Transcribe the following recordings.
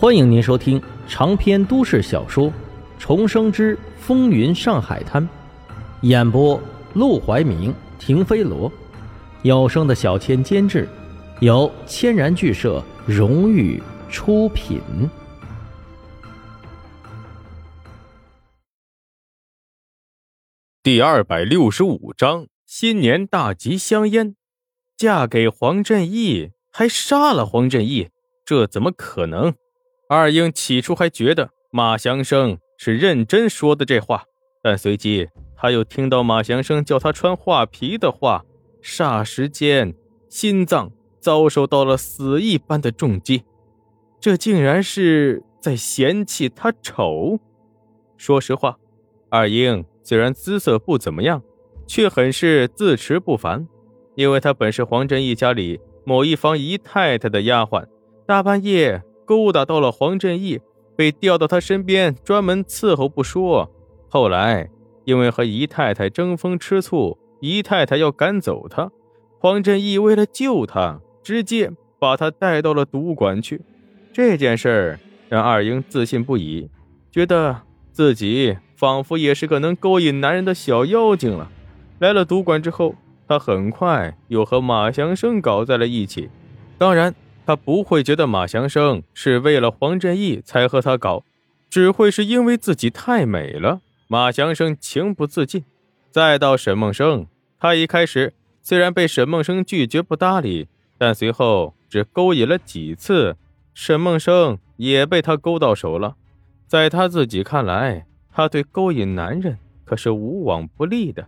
欢迎您收听长篇都市小说《重生之风云上海滩》，演播：陆怀明、停飞罗，有声的小千监制，由千然剧社荣誉出品。第二百六十五章：新年大吉香烟，嫁给黄振义，还杀了黄振义，这怎么可能？二英起初还觉得马祥生是认真说的这话，但随即他又听到马祥生叫他穿画皮的话，霎时间心脏遭受到了死一般的重击。这竟然是在嫌弃他丑。说实话，二英虽然姿色不怎么样，却很是自持不凡，因为她本是黄振义家里某一方姨太太的丫鬟，大半夜。勾搭到了黄振义，被调到他身边专门伺候不说，后来因为和姨太太争风吃醋，姨太太要赶走他，黄振义为了救他，直接把他带到了赌馆去。这件事儿让二英自信不已，觉得自己仿佛也是个能勾引男人的小妖精了。来了赌馆之后，他很快又和马祥生搞在了一起，当然。他不会觉得马祥生是为了黄振义才和他搞，只会是因为自己太美了。马祥生情不自禁。再到沈梦生，他一开始虽然被沈梦生拒绝不搭理，但随后只勾引了几次，沈梦生也被他勾到手了。在他自己看来，他对勾引男人可是无往不利的。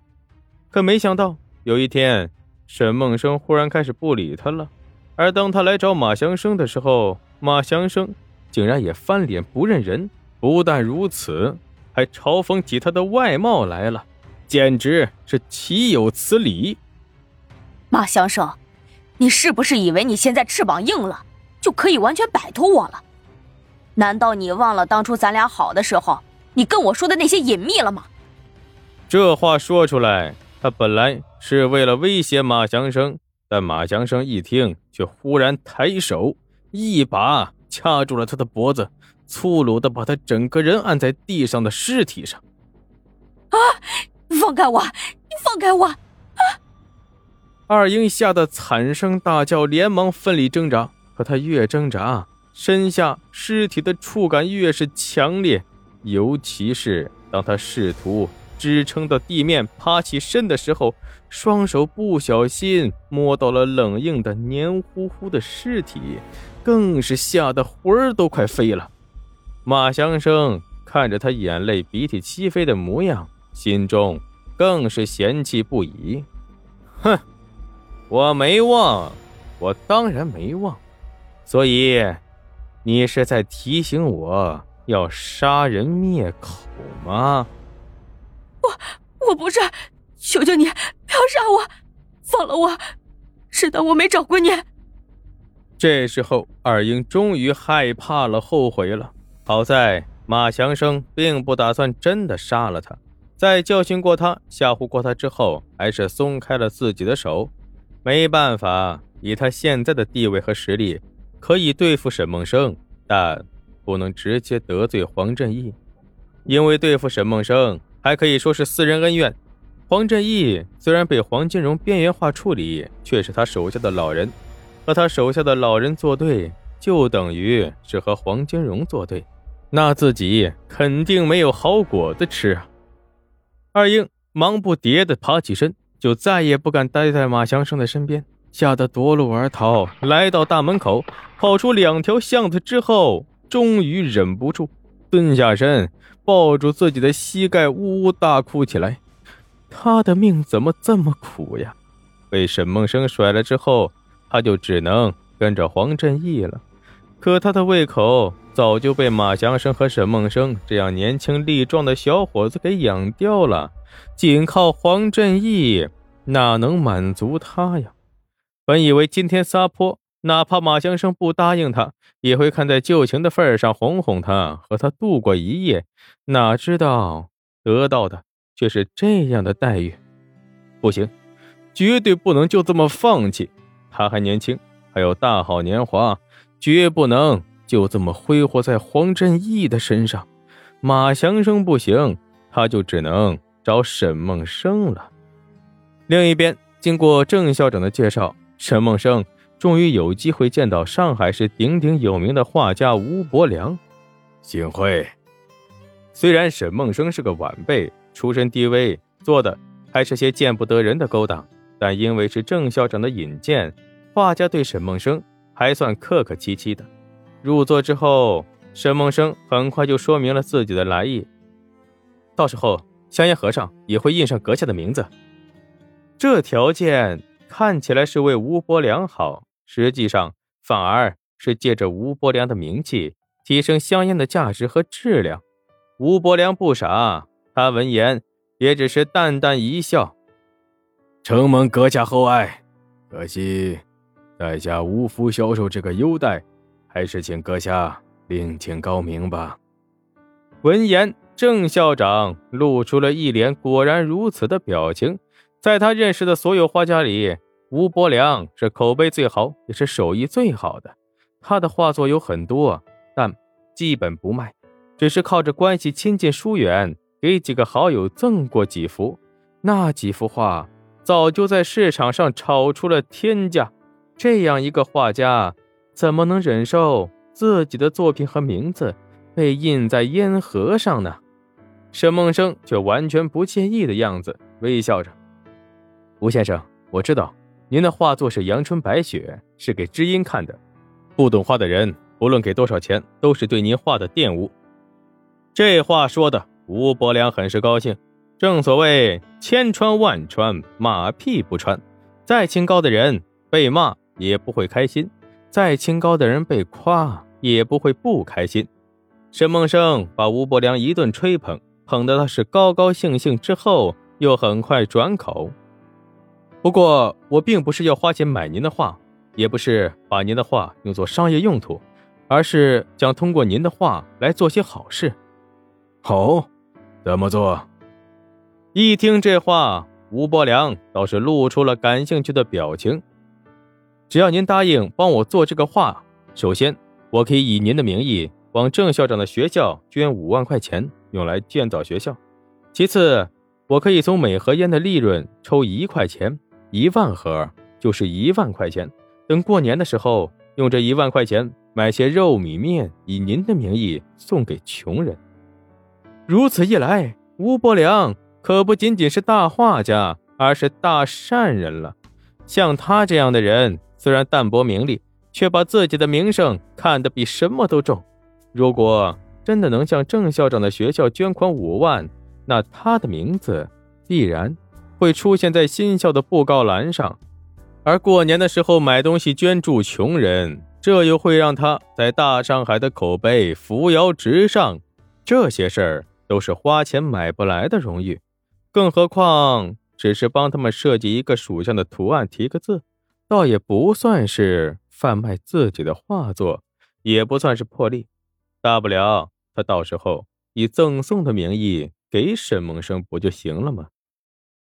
可没想到有一天，沈梦生忽然开始不理他了。而当他来找马祥生的时候，马祥生竟然也翻脸不认人。不但如此，还嘲讽起他的外貌来了，简直是岂有此理！马祥生，你是不是以为你现在翅膀硬了，就可以完全摆脱我了？难道你忘了当初咱俩好的时候，你跟我说的那些隐秘了吗？这话说出来，他本来是为了威胁马祥生。但马祥生一听，却忽然抬手，一把掐住了他的脖子，粗鲁的把他整个人按在地上的尸体上。啊！放开我！你放开我！啊！二英吓得惨声大叫，连忙奋力挣扎。可他越挣扎，身下尸体的触感越是强烈，尤其是当他试图。支撑到地面，爬起身的时候，双手不小心摸到了冷硬的黏糊糊的尸体，更是吓得魂儿都快飞了。马祥生看着他眼泪鼻涕齐飞的模样，心中更是嫌弃不已。哼，我没忘，我当然没忘，所以你是在提醒我要杀人灭口吗？我我不是，求求你不要杀我，放了我，知道我没找过你。这时候，二英终于害怕了，后悔了。好在马祥生并不打算真的杀了他，在教训过他、吓唬过他之后，还是松开了自己的手。没办法，以他现在的地位和实力，可以对付沈梦生，但不能直接得罪黄振义，因为对付沈梦生。还可以说是私人恩怨。黄振义虽然被黄金荣边缘化处理，却是他手下的老人，和他手下的老人作对，就等于是和黄金荣作对，那自己肯定没有好果子吃啊！二英忙不迭地爬起身，就再也不敢待在马祥生的身边，吓得夺路而逃，来到大门口，跑出两条巷子之后，终于忍不住蹲下身。抱住自己的膝盖，呜呜大哭起来。他的命怎么这么苦呀？被沈梦生甩了之后，他就只能跟着黄振义了。可他的胃口早就被马祥生和沈梦生这样年轻力壮的小伙子给养掉了。仅靠黄振义哪能满足他呀？本以为今天撒泼。哪怕马祥生不答应他，也会看在旧情的份上哄哄他，和他度过一夜。哪知道得到的却是这样的待遇。不行，绝对不能就这么放弃。他还年轻，还有大好年华，绝不能就这么挥霍在黄振义的身上。马祥生不行，他就只能找沈梦生了。另一边，经过郑校长的介绍，沈梦生终于有机会见到上海市鼎鼎有名的画家吴伯良。幸会。虽然沈梦生是个晚辈，出身低微，做的还是些见不得人的勾当，但因为是郑校长的引荐，画家对沈梦生还算客客气气的。入座之后，沈梦生很快就说明了自己的来意，到时候香烟盒上也会印上阁下的名字。这条件看起来是为吴伯良好，实际上反而是借着吴伯良的名气提升香烟的价值和质量。吴伯良不傻，他闻言也只是淡淡一笑：“承蒙阁下厚爱，可惜在下无福销售这个优待，还是请阁下另请高明吧。”闻言，郑校长露出了一脸“果然如此”的表情。在他认识的所有画家里，吴伯良是口碑最好，也是手艺最好的。他的画作有很多，但基本不卖，只是靠着关系亲近疏远，给几个好友赠过几幅。那几幅画早就在市场上炒出了天价。这样一个画家，怎么能忍受自己的作品和名字被印在烟盒上呢？沈梦生却完全不介意的样子，微笑着。吴先生，我知道您的画作是阳春白雪，是给知音看的。不懂画的人，不论给多少钱，都是对您画的玷污。这话说的，吴伯良很是高兴。正所谓千穿万穿，马屁不穿。再清高的人被骂也不会开心，再清高的人被夸也不会不开心。沈梦生把吴伯良一顿吹捧，捧得他是高高兴兴，之后又很快转口。不过，我并不是要花钱买您的画，也不是把您的画用作商业用途，而是想通过您的画来做些好事。好，怎么做？一听这话，吴伯良倒是露出了感兴趣的表情。只要您答应帮我做这个画，首先我可以以您的名义往郑校长的学校捐五万块钱，用来建造学校；其次，我可以从每盒烟的利润抽一块钱。一万盒就是一万块钱，等过年的时候，用这一万块钱买些肉米面，以您的名义送给穷人。如此一来，吴伯良可不仅仅是大画家，而是大善人了。像他这样的人，虽然淡泊名利，却把自己的名声看得比什么都重。如果真的能向郑校长的学校捐款五万，那他的名字必然。会出现在新校的布告栏上，而过年的时候买东西捐助穷人，这又会让他在大上海的口碑扶摇直上。这些事儿都是花钱买不来的荣誉，更何况只是帮他们设计一个属相的图案，提个字，倒也不算是贩卖自己的画作，也不算是破例。大不了他到时候以赠送的名义给沈梦生，不就行了吗？